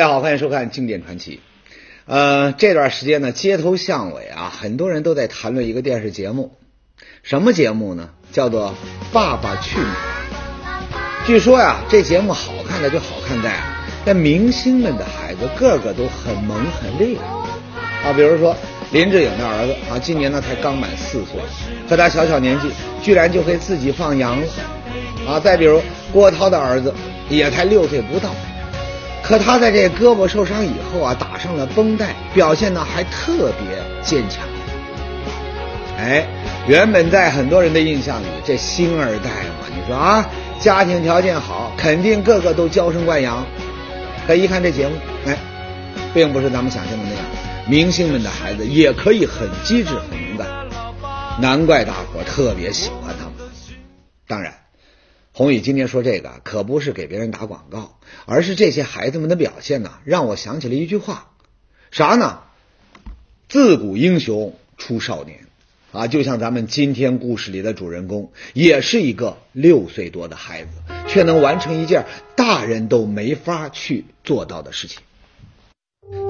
大家好，欢迎收看《经典传奇》。呃，这段时间呢，街头巷尾啊，很多人都在谈论一个电视节目，什么节目呢？叫做《爸爸去哪儿》。据说呀，这节目好看的就好看在啊，那明星们的孩子个个都很萌很厉害啊。比如说林志颖的儿子啊，今年呢才刚满四岁，可他小小年纪居然就会自己放羊了啊。再比如郭涛的儿子也才六岁不到。可他在这胳膊受伤以后啊，打上了绷带，表现呢还特别坚强。哎，原本在很多人的印象里，这星二代嘛，你说啊，家庭条件好，肯定个个都娇生惯养。可一看这节目，哎，并不是咱们想象的那样，明星们的孩子也可以很机智、很勇敢，难怪大伙特别喜欢他们。当然。宏宇今天说这个可不是给别人打广告，而是这些孩子们的表现呢，让我想起了一句话，啥呢？自古英雄出少年啊！就像咱们今天故事里的主人公，也是一个六岁多的孩子，却能完成一件大人都没法去做到的事情。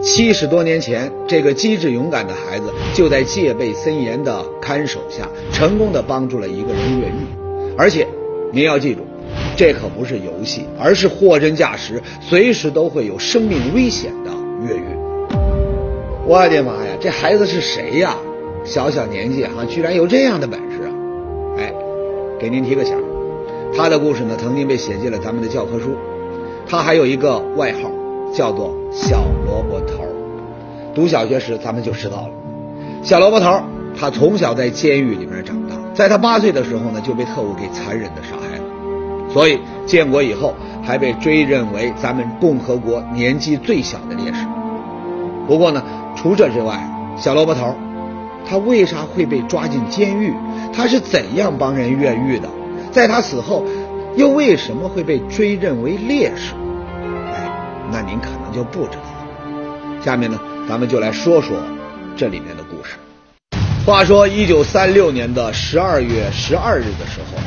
七十多年前，这个机智勇敢的孩子就在戒备森严的看守下，成功的帮助了一个人越狱，而且。您要记住，这可不是游戏，而是货真价实，随时都会有生命危险的越狱。我的妈呀，这孩子是谁呀？小小年纪哈，居然有这样的本事啊！哎，给您提个醒，他的故事呢，曾经被写进了咱们的教科书。他还有一个外号，叫做小萝卜头。读小学时，咱们就知道了，小萝卜头，他从小在监狱里面长大。在他八岁的时候呢，就被特务给残忍的杀害了，所以建国以后还被追认为咱们共和国年纪最小的烈士。不过呢，除这之外，小萝卜头他为啥会被抓进监狱？他是怎样帮人越狱的？在他死后，又为什么会被追认为烈士？哎，那您可能就不知道了。下面呢，咱们就来说说这里面的故事。话说，一九三六年的十二月十二日的时候，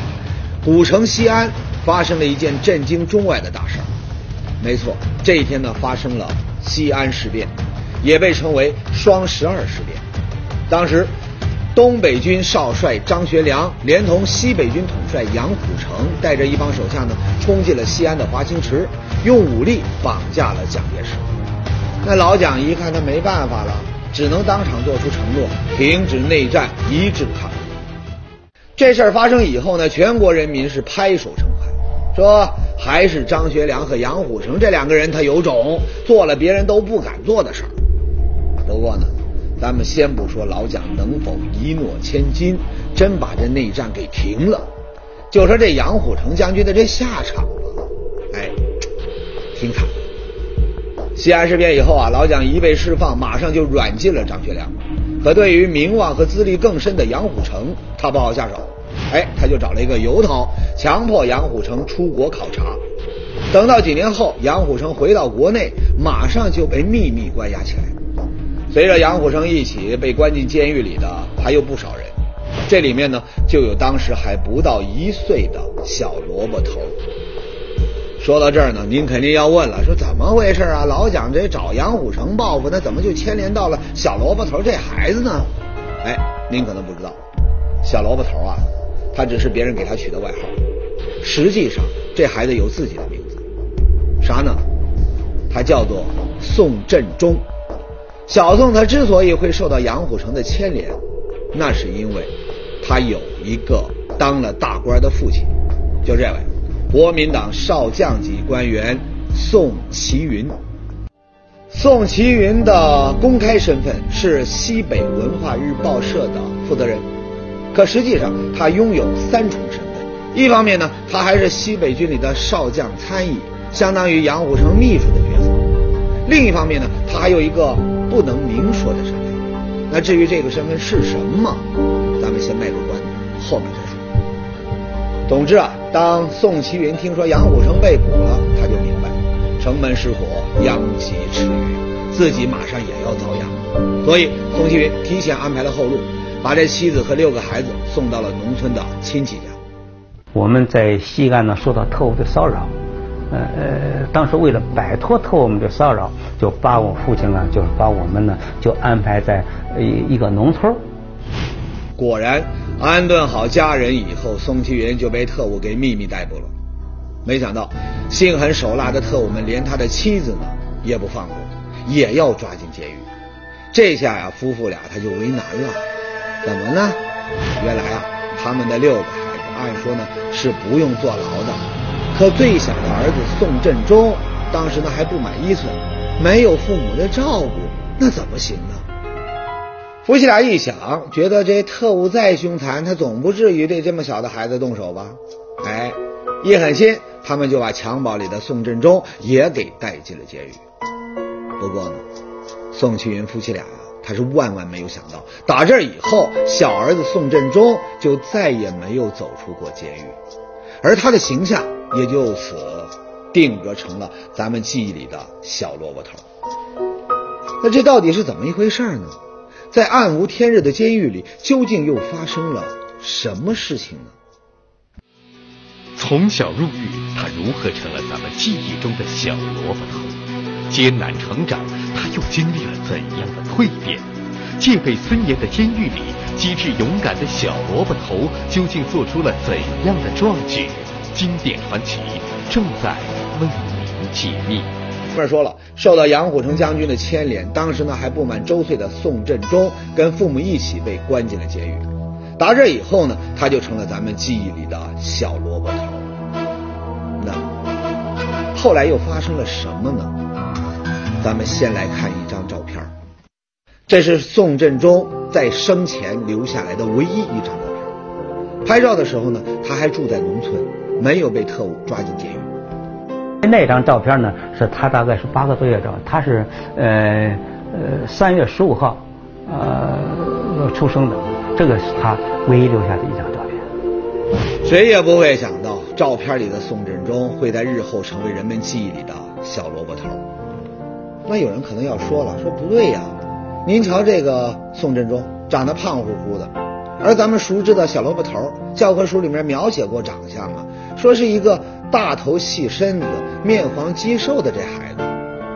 古城西安发生了一件震惊中外的大事儿。没错，这一天呢，发生了西安事变，也被称为双十二事变。当时，东北军少帅张学良连同西北军统帅杨虎城，带着一帮手下呢，冲进了西安的华清池，用武力绑架了蒋介石。那老蒋一看他没办法了。只能当场做出承诺，停止内战，一致抗日。这事儿发生以后呢，全国人民是拍手称快，说还是张学良和杨虎城这两个人他有种，做了别人都不敢做的事儿。不过呢，咱们先不说老蒋能否一诺千金，真把这内战给停了，就说这杨虎城将军的这下场吧，哎，挺惨。西安事变以后啊，老蒋一被释放，马上就软禁了张学良。可对于名望和资历更深的杨虎城，他不好下手。哎，他就找了一个由头，强迫杨虎城出国考察。等到几年后，杨虎城回到国内，马上就被秘密关押起来。随着杨虎城一起被关进监狱里的还有不少人，这里面呢就有当时还不到一岁的小萝卜头。说到这儿呢，您肯定要问了，说怎么回事啊？老蒋这找杨虎城报复，那怎么就牵连到了小萝卜头这孩子呢？哎，您可能不知道，小萝卜头啊，他只是别人给他取的外号，实际上这孩子有自己的名字，啥呢？他叫做宋振中。小宋他之所以会受到杨虎城的牵连，那是因为他有一个当了大官的父亲，就这位。国民党少将级官员宋其云，宋其云的公开身份是西北文化日报社的负责人，可实际上他拥有三重身份：一方面呢，他还是西北军里的少将参议，相当于杨虎城秘书的角色；另一方面呢，他还有一个不能明说的身份。那至于这个身份是什么，咱们先卖个关子，后面再说。总之啊，当宋其云听说杨虎城被捕了，他就明白城门失火，殃及池鱼，自己马上也要遭殃。所以宋其云提前安排了后路，把这妻子和六个孩子送到了农村的亲戚家。我们在西安呢受到特务的骚扰，呃呃，当时为了摆脱特务们的骚扰，就把我父亲呢，就是把我们呢，就安排在一一个农村。果然，安顿好家人以后，宋其云就被特务给秘密逮捕了。没想到，心狠手辣的特务们连他的妻子呢也不放过，也要抓进监狱。这下呀，夫妇俩他就为难了。怎么呢？原来啊，他们的六个孩子，按说呢是不用坐牢的，可最小的儿子宋振中，当时呢还不满一岁，没有父母的照顾，那怎么行呢？夫妻俩一想，觉得这特务再凶残，他总不至于对这么小的孩子动手吧？哎，一狠心，他们就把襁褓里的宋振中也给带进了监狱。不过呢，宋庆云夫妻俩他是万万没有想到，打这以后，小儿子宋振中就再也没有走出过监狱，而他的形象也就此定格成了咱们记忆里的小萝卜头。那这到底是怎么一回事呢？在暗无天日的监狱里，究竟又发生了什么事情呢？从小入狱，他如何成了咱们记忆中的小萝卜头？艰难成长，他又经历了怎样的蜕变？戒备森严的监狱里，机智勇敢的小萝卜头究竟做出了怎样的壮举？经典传奇正在为您解密。前面说了，受到杨虎城将军的牵连，当时呢还不满周岁的宋振中跟父母一起被关进了监狱。打这以后呢，他就成了咱们记忆里的小萝卜头。那后来又发生了什么呢？咱们先来看一张照片，这是宋振中在生前留下来的唯一一张照片。拍照的时候呢，他还住在农村，没有被特务抓进监狱。那张照片呢，是他大概是八个多月照，他是呃呃三月十五号呃出生的，这个是他唯一留下的一张照片。谁也不会想到，照片里的宋振中会在日后成为人们记忆里的小萝卜头。那有人可能要说了，说不对呀，您瞧这个宋振中长得胖乎乎的，而咱们熟知的小萝卜头，教科书里面描写过长相啊，说是一个。大头细身子、面黄肌瘦的这孩子，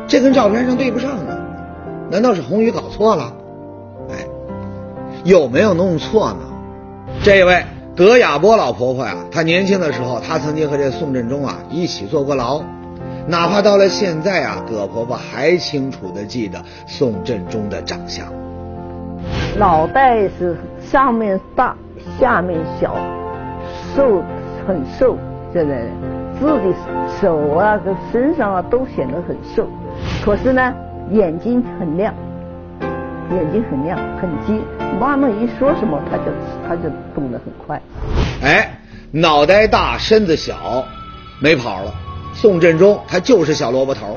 这跟照片上对不上啊！难道是红宇搞错了？哎，有没有弄错呢？这位德亚波老婆婆呀，她年轻的时候，她曾经和这宋振中啊一起坐过牢。哪怕到了现在啊，葛婆婆还清楚的记得宋振中的长相。脑袋是上面大，下面小，瘦，很瘦，这个人。自己手啊，跟身上啊都显得很瘦，可是呢，眼睛很亮，眼睛很亮，很急。妈妈一说什么，他就他就动得很快。哎，脑袋大，身子小，没跑了。宋振中他就是小萝卜头。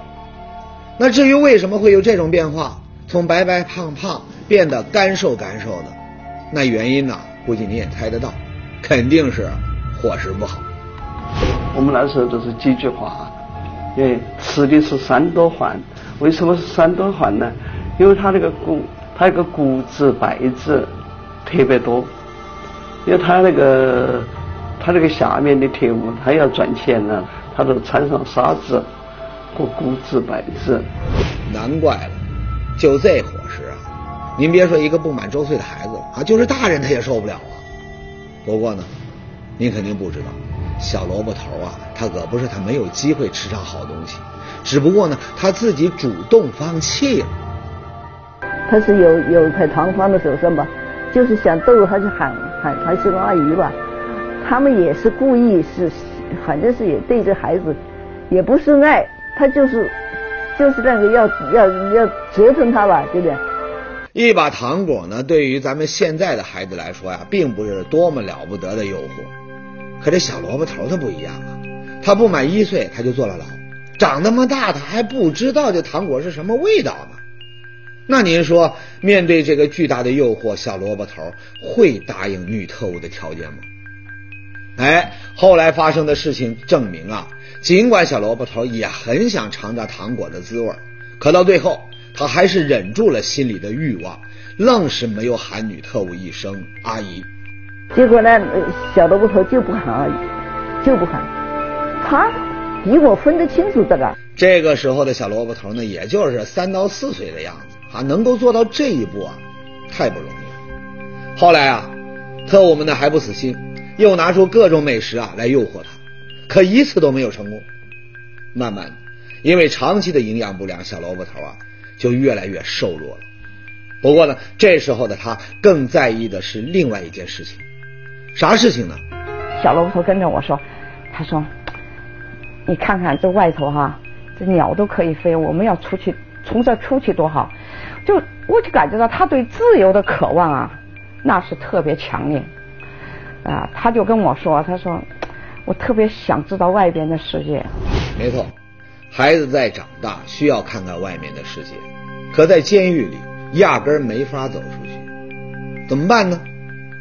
那至于为什么会有这种变化，从白白胖胖变得干瘦干瘦的，那原因呢，估计你也猜得到，肯定是伙食不好。我们那时候都是几句话，因为吃的是三多饭，为什么是三多饭呢？因为他那个谷，他那个谷子、败子特别多，因为他那个他那个下面的铁木，他要赚钱呢，他都掺上沙子和谷子、败子。难怪了，就这伙食啊！您别说一个不满周岁的孩子啊，就是大人他也受不了啊。不过呢，您肯定不知道。小萝卜头啊，他可不是他没有机会吃上好东西，只不过呢，他自己主动放弃了。他是有有块糖放在手上吧，就是想逗他，就喊喊他是个阿姨吧。他们也是故意是，反正是也对这孩子，也不是爱，他就是就是那个要要要折腾他吧，对不对？一把糖果呢，对于咱们现在的孩子来说呀，并不是多么了不得的诱惑。可这小萝卜头他不一样啊，他不满一岁他就坐了牢，长那么大他还不知道这糖果是什么味道呢。那您说，面对这个巨大的诱惑，小萝卜头会答应女特务的条件吗？哎，后来发生的事情证明啊，尽管小萝卜头也很想尝尝糖果的滋味，可到最后他还是忍住了心里的欲望，愣是没有喊女特务一声阿姨。结果呢，小萝卜头就不喊阿姨，就不喊。他比我分得清楚这个。这个时候的小萝卜头呢，也就是三到四岁的样子啊，能够做到这一步啊，太不容易了。后来啊，特务们呢还不死心，又拿出各种美食啊来诱惑他，可一次都没有成功。慢慢的，因为长期的营养不良，小萝卜头啊就越来越瘦弱了。不过呢，这时候的他更在意的是另外一件事情，啥事情呢？小萝卜头跟着我说：“他说，你看看这外头哈，这鸟都可以飞，我们要出去，从这出去多好。”就我就感觉到他对自由的渴望啊，那是特别强烈啊。他就跟我说：“他说，我特别想知道外边的世界。”没错，孩子在长大需要看看外面的世界，可在监狱里。压根儿没法走出去，怎么办呢？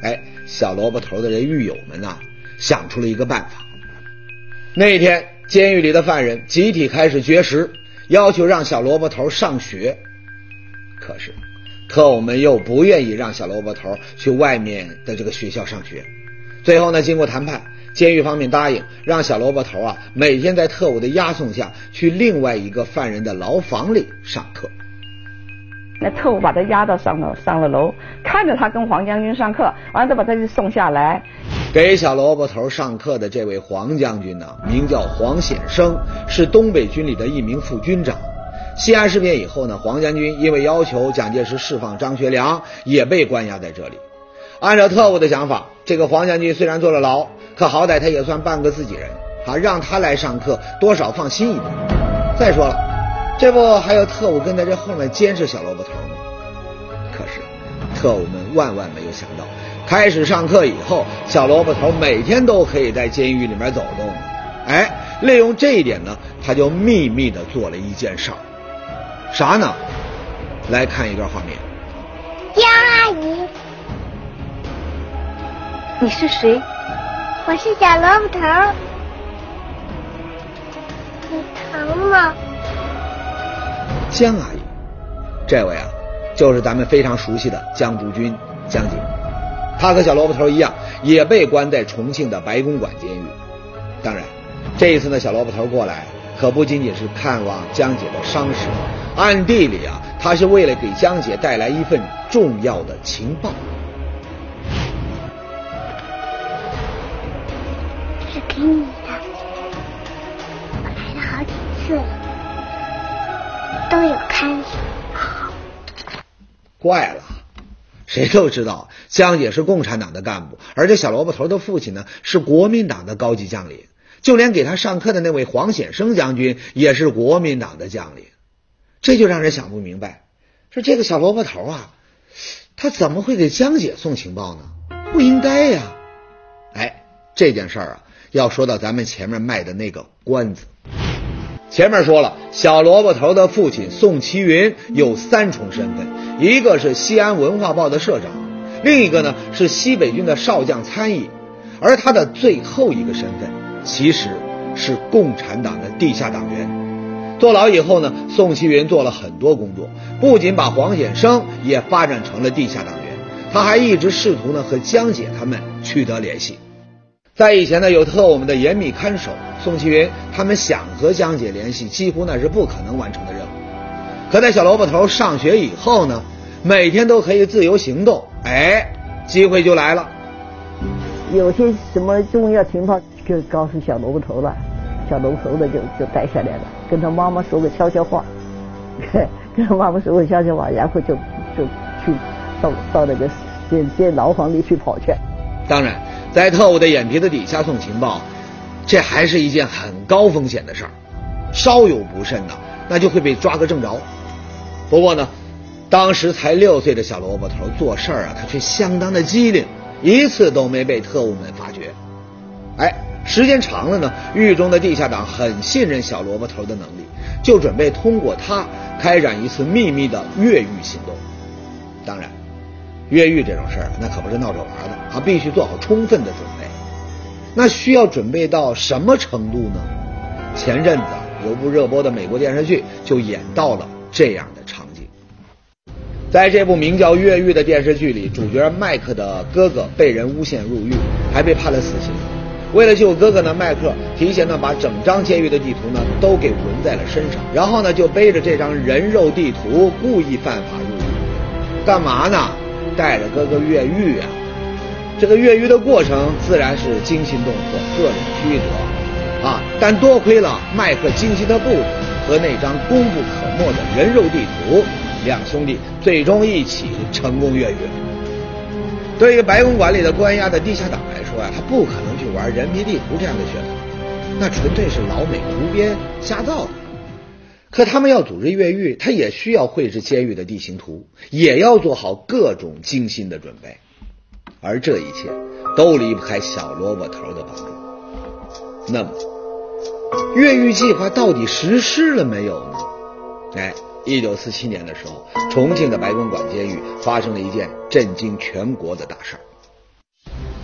哎，小萝卜头的这狱友们呐，想出了一个办法。那天，监狱里的犯人集体开始绝食，要求让小萝卜头上学。可是，特务们又不愿意让小萝卜头去外面的这个学校上学。最后呢，经过谈判，监狱方面答应让小萝卜头啊每天在特务的押送下去另外一个犯人的牢房里上课。那特务把他押到上楼，上了楼，看着他跟黄将军上课，完了再把他就送下来。给小萝卜头上课的这位黄将军呢，名叫黄显生，是东北军里的一名副军长。西安事变以后呢，黄将军因为要求蒋介石释放张学良，也被关押在这里。按照特务的想法，这个黄将军虽然坐了牢，可好歹他也算半个自己人啊，让他来上课，多少放心一点。再说了。这不还有特务跟在这后面监视小萝卜头吗？可是特务们万万没有想到，开始上课以后，小萝卜头每天都可以在监狱里面走动。哎，利用这一点呢，他就秘密的做了一件事儿，啥呢？来看一段画面。你是谁？我是小萝卜头。你疼吗？江阿姨，这位啊，就是咱们非常熟悉的江竹君江姐。她和小萝卜头一样，也被关在重庆的白公馆监狱。当然，这一次呢，小萝卜头过来可不仅仅是看望江姐的伤势，暗地里啊，他是为了给江姐带来一份重要的情报。这是给你的，我来了好几次了。都有看守。怪了，谁都知道江姐是共产党的干部，而这小萝卜头的父亲呢是国民党的高级将领，就连给他上课的那位黄显生将军也是国民党的将领，这就让人想不明白，说这个小萝卜头啊，他怎么会给江姐送情报呢？不应该呀！哎，这件事儿啊，要说到咱们前面卖的那个关子。前面说了，小萝卜头的父亲宋其云有三重身份，一个是西安文化报的社长，另一个呢是西北军的少将参议，而他的最后一个身份其实是共产党的地下党员。坐牢以后呢，宋其云做了很多工作，不仅把黄显生也发展成了地下党员，他还一直试图呢和江姐他们取得联系。在以前呢，有特务们的严密看守，宋其云他们想和江姐联系，几乎那是不可能完成的任务。可在小萝卜头上学以后呢，每天都可以自由行动，哎，机会就来了。有些什么重要情报就告诉小萝卜头了，小萝卜头的就就带下来了，跟他妈妈说个悄悄话，跟他妈妈说个悄悄话，然后就就去到到那个监监牢房里去跑去。当然。在特务的眼皮子底下送情报，这还是一件很高风险的事儿，稍有不慎呢，那就会被抓个正着。不过呢，当时才六岁的小萝卜头做事儿啊，他却相当的机灵，一次都没被特务们发觉。哎，时间长了呢，狱中的地下党很信任小萝卜头的能力，就准备通过他开展一次秘密的越狱行动。当然。越狱这种事儿，那可不是闹着玩的啊！必须做好充分的准备。那需要准备到什么程度呢？前阵子有部热播的美国电视剧就演到了这样的场景。在这部名叫《越狱》的电视剧里，主角麦克的哥哥被人诬陷入狱，还被判了死刑。为了救哥哥呢，麦克提前呢把整张监狱的地图呢都给纹在了身上，然后呢就背着这张人肉地图故意犯法入狱，干嘛呢？带着哥哥越狱啊！这个越狱的过程自然是惊心动魄，各种曲折啊！但多亏了麦克精心的布置和那张功不可没的人肉地图，两兄弟最终一起成功越狱。对于白公馆里的关押的地下党来说啊，他不可能去玩人皮地图这样的噱头，那纯粹是老美胡编瞎造的。可他们要组织越狱，他也需要绘制监狱的地形图，也要做好各种精心的准备，而这一切都离不开小萝卜头的帮助。那么，越狱计划到底实施了没有呢？哎，一九四七年的时候，重庆的白公馆监狱发生了一件震惊全国的大事儿。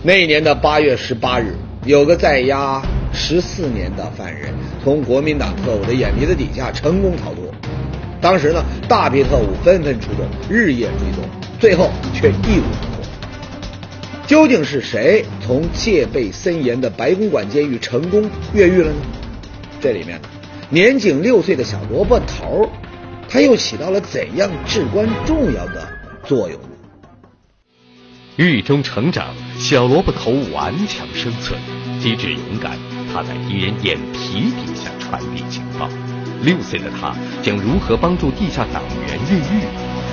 那一年的八月十八日，有个在押十四年的犯人从国民党特务的眼皮子底下成功逃脱。当时呢，大批特务纷纷出动，日夜追踪，最后却一无所获。究竟是谁从戒备森严的白公馆监狱成功越狱了呢？这里面，年仅六岁的小萝卜头，他又起到了怎样至关重要的作用呢？狱中成长，小萝卜头顽强生存，机智勇敢。他在敌人眼皮底下传递情报。六岁的他将如何帮助地下党员越狱？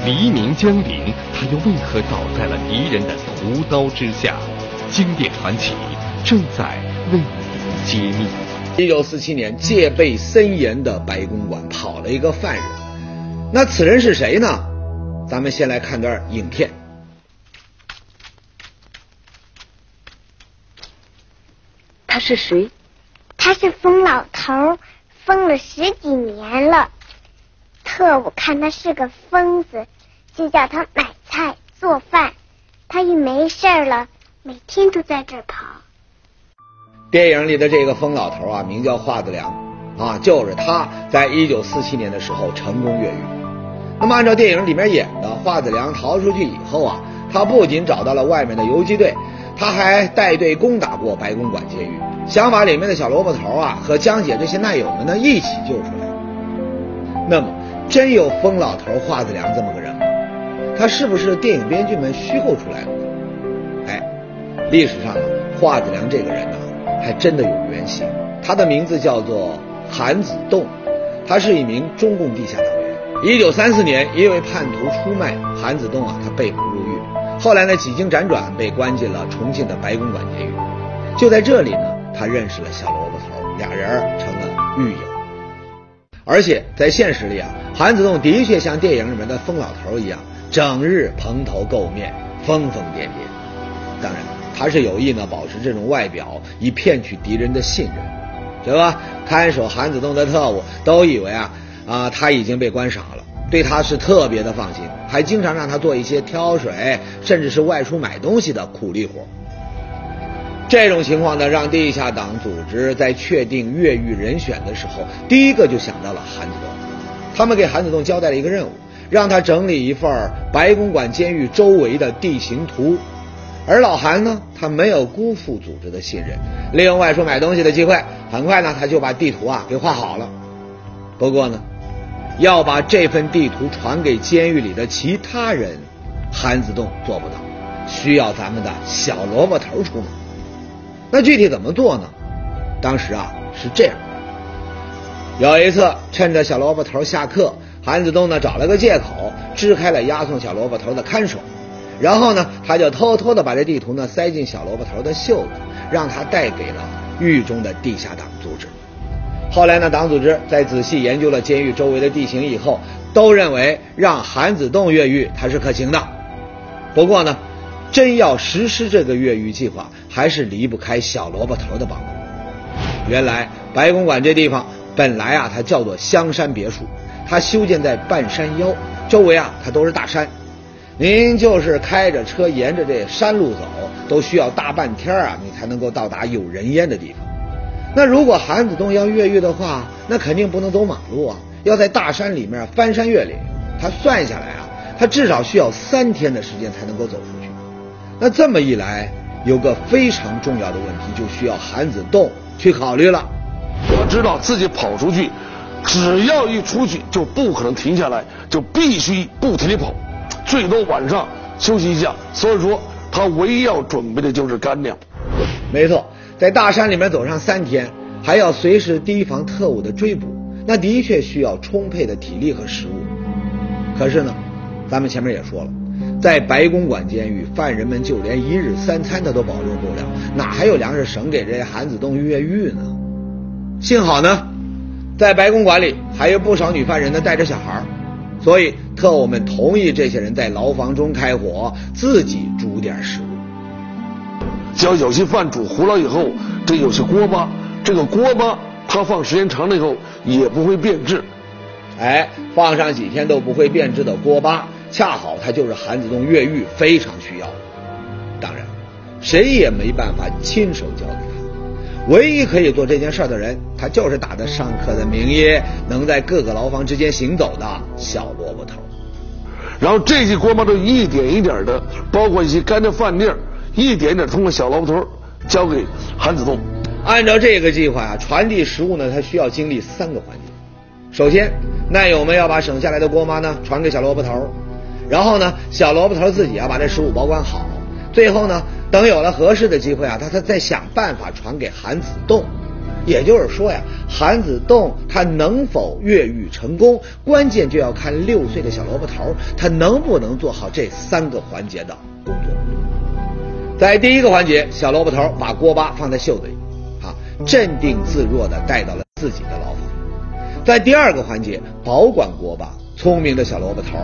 黎明将临，他又为何倒在了敌人的屠刀之下？经典传奇正在为您揭秘。一九四七年，戒备森严的白公馆跑了一个犯人，那此人是谁呢？咱们先来看段影片。他是谁？他是疯老头，疯了十几年了。特务看他是个疯子，就叫他买菜做饭。他一没事了，每天都在这儿跑。电影里的这个疯老头啊，名叫华子良啊，就是他在一九四七年的时候成功越狱。那么按照电影里面演的，华子良逃出去以后啊，他不仅找到了外面的游击队。他还带队攻打过白公馆监狱，想把里面的小萝卜头啊和江姐这些难友们呢一起救出来。那么，真有疯老头华子良这么个人吗？他是不是电影编剧们虚构出来的？哎，历史上啊，华子良这个人呢，还真的有原型。他的名字叫做韩子栋，他是一名中共地下党员。一九三四年，因为叛徒出卖韩子栋啊，他被捕入狱。后来呢，几经辗转被关进了重庆的白公馆监狱。就在这里呢，他认识了小萝卜头，俩人成了狱友。而且在现实里啊，韩子栋的确像电影里面的疯老头一样，整日蓬头垢面、疯疯癫癫。当然，他是有意呢保持这种外表，以骗取敌人的信任，对吧？看守韩子栋的特务都以为啊啊他已经被关傻了。对他是特别的放心，还经常让他做一些挑水，甚至是外出买东西的苦力活。这种情况呢，让地下党组织在确定越狱人选的时候，第一个就想到了韩子栋。他们给韩子栋交代了一个任务，让他整理一份白公馆监狱周围的地形图。而老韩呢，他没有辜负组织的信任，利用外出买东西的机会，很快呢，他就把地图啊给画好了。不过呢。要把这份地图传给监狱里的其他人，韩子栋做不到，需要咱们的小萝卜头出马。那具体怎么做呢？当时啊是这样：有一次，趁着小萝卜头下课，韩子栋呢找了个借口支开了押送小萝卜头的看守，然后呢他就偷偷的把这地图呢塞进小萝卜头的袖子，让他带给了狱中的地下党。后来呢，党组织在仔细研究了监狱周围的地形以后，都认为让韩子栋越狱他是可行的。不过呢，真要实施这个越狱计划，还是离不开小萝卜头的帮助。原来白公馆这地方本来啊，它叫做香山别墅，它修建在半山腰，周围啊它都是大山。您就是开着车沿着这山路走，都需要大半天啊，你才能够到达有人烟的地方。那如果韩子栋要越狱的话，那肯定不能走马路啊，要在大山里面翻山越岭。他算下来啊，他至少需要三天的时间才能够走出去。那这么一来，有个非常重要的问题，就需要韩子栋去考虑了。我知道自己跑出去，只要一出去就不可能停下来，就必须不停地跑，最多晚上休息一下。所以说，他唯一要准备的就是干粮。没错，在大山里面走上三天，还要随时提防特务的追捕，那的确需要充沛的体力和食物。可是呢，咱们前面也说了，在白公馆监狱，犯人们就连一日三餐他都保证不了，哪还有粮食省给这些韩子栋越狱呢？幸好呢，在白公馆里还有不少女犯人呢带着小孩，所以特务们同意这些人在牢房中开火，自己煮点食物。只要有些饭煮糊了以后，这有些锅巴，这个锅巴它放时间长了以后也不会变质。哎，放上几天都不会变质的锅巴，恰好它就是韩子栋越狱非常需要。当然，谁也没办法亲手交给他。唯一可以做这件事的人，他就是打着上课的名义，能在各个牢房之间行走的小萝卜头。然后这些锅巴都一点一点的，包括一些干的饭粒儿，一点点通过小萝卜头交给韩子栋。按照这个计划啊，传递食物呢，它需要经历三个环节。首先，难友们要把省下来的锅巴呢传给小萝卜头，然后呢，小萝卜头自己啊把这食物保管好，最后呢。等有了合适的机会啊，他他再想办法传给韩子栋。也就是说呀，韩子栋他能否越狱成功，关键就要看六岁的小萝卜头他能不能做好这三个环节的工作。在第一个环节，小萝卜头把锅巴放在袖子里，啊，镇定自若地带到了自己的牢房。在第二个环节，保管锅巴，聪明的小萝卜头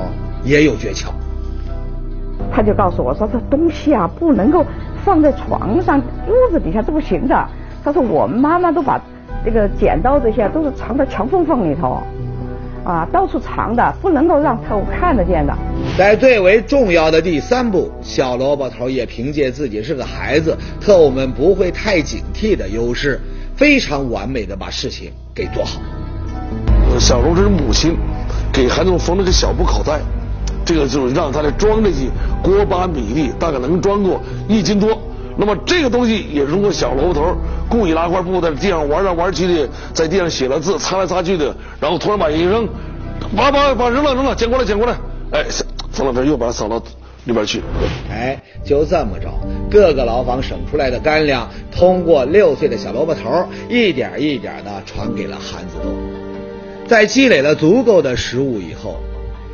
也有诀窍。他就告诉我说：“这东西啊，不能够放在床上、桌子底下，这不行的。”他说：“我们妈妈都把这个剪刀这些都是藏在墙缝缝里头，啊，到处藏的，不能够让特务看得见的。”在最为重要的第三步，小萝卜头也凭借自己是个孩子，特务们不会太警惕的优势，非常完美的把事情给做好。小龙这是母亲给韩总缝了个小布口袋。这个就是让他来装这些锅巴米粒，大概能装过一斤多。那么这个东西也是通过小萝卜头故意拿块布在地上玩来玩去的，在地上写了字，擦来擦去的，然后突然把一扔，把把把扔了扔了，捡过来捡过来，哎，冯老师又把他扫到里边去。哎，就这么着，各个牢房省出来的干粮，通过六岁的小萝卜头，一点一点的传给了韩子栋。在积累了足够的食物以后。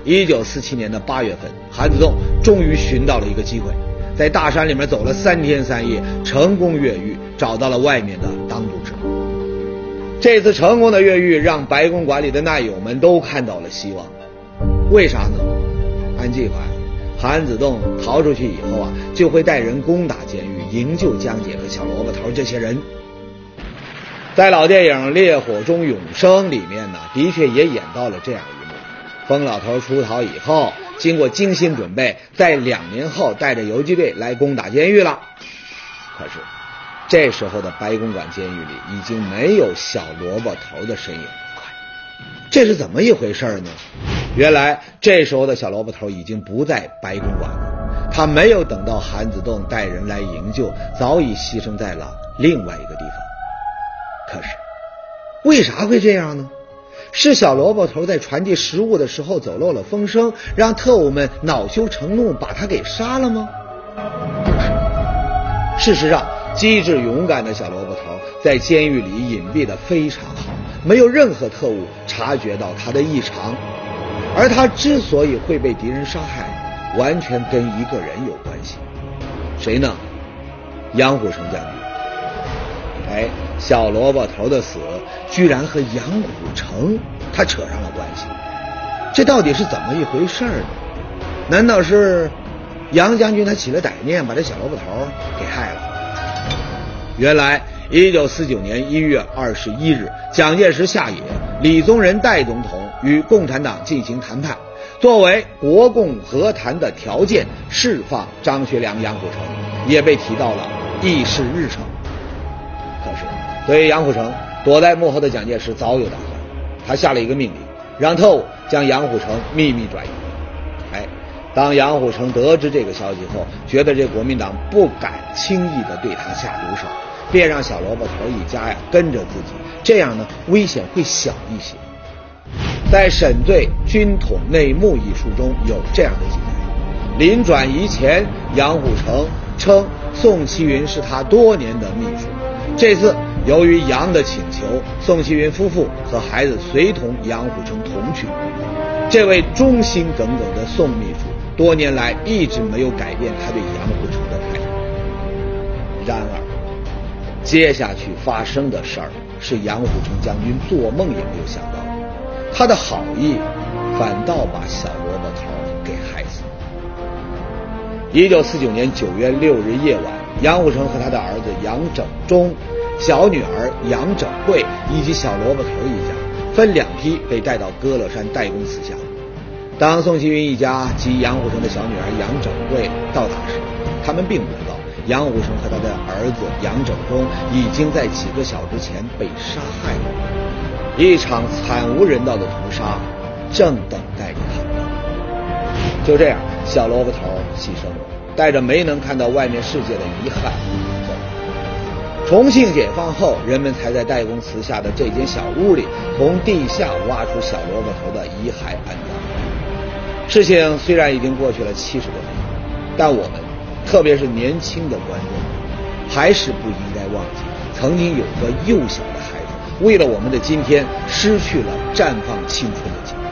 一九四七年的八月份，韩子栋终于寻到了一个机会，在大山里面走了三天三夜，成功越狱，找到了外面的当督者。这次成功的越狱，让白宫馆里的难友们都看到了希望。为啥呢？按计划，韩子栋逃出去以后啊，就会带人攻打监狱，营救江姐和小萝卜头这些人。在老电影《烈火中永生》里面呢，的确也演到了这样一幕。疯老头出逃以后，经过精心准备，在两年后带着游击队来攻打监狱了。可是，这时候的白公馆监狱里已经没有小萝卜头的身影。这是怎么一回事呢？原来这时候的小萝卜头已经不在白公馆了，他没有等到韩子栋带人来营救，早已牺牲在了另外一个地方。可是，为啥会这样呢？是小萝卜头在传递食物的时候走漏了风声，让特务们恼羞成怒，把他给杀了吗？不是。事实上，机智勇敢的小萝卜头在监狱里隐蔽的非常好，没有任何特务察觉到他的异常。而他之所以会被敌人杀害，完全跟一个人有关系。谁呢？杨虎城将军。哎，小萝卜头的死居然和杨虎城他扯上了关系，这到底是怎么一回事呢？难道是杨将军他起了歹念，把这小萝卜头给害了？原来，一九四九年一月二十一日，蒋介石下野，李宗仁代总统与共产党进行谈判，作为国共和谈的条件，释放张学良、杨虎城，也被提到了议事日程。可是对于杨虎城躲在幕后的蒋介石早有打算，他下了一个命令，让特务将杨虎城秘密转移。当杨虎城得知这个消息后，觉得这国民党不敢轻易的对他下毒手，便让小萝卜头一家呀跟着自己，这样呢危险会小一些。在《沈醉军统内幕》一书中有这样的记载：临转移前，杨虎城称宋其云是他多年的秘书。这次由于杨的请求，宋其云夫妇和孩子随同杨虎城同去。这位忠心耿耿的宋秘书。多年来一直没有改变他对杨虎城的态度。然而，接下去发生的事儿是杨虎城将军做梦也没有想到的。他的好意反倒把小萝卜头给害死。一九四九年九月六日夜晚，杨虎城和他的儿子杨整忠、小女儿杨整贵以及小萝卜头一家分两批被带到歌乐山代公祠下。当宋其云一家及杨虎城的小女儿杨整贵到达时，他们并不知道杨虎城和他的儿子杨整忠已经在几个小时前被杀害了。一场惨无人道的屠杀正等待着他们。就这样，小萝卜头牺牲了，带着没能看到外面世界的遗憾走。重庆解放后，人们才在代公祠下的这间小屋里，从地下挖出小萝卜头的遗骸安葬。事情虽然已经过去了七十多年，但我们，特别是年轻的观众，还是不应该忘记，曾经有个幼小的孩子，为了我们的今天，失去了绽放青春的机会。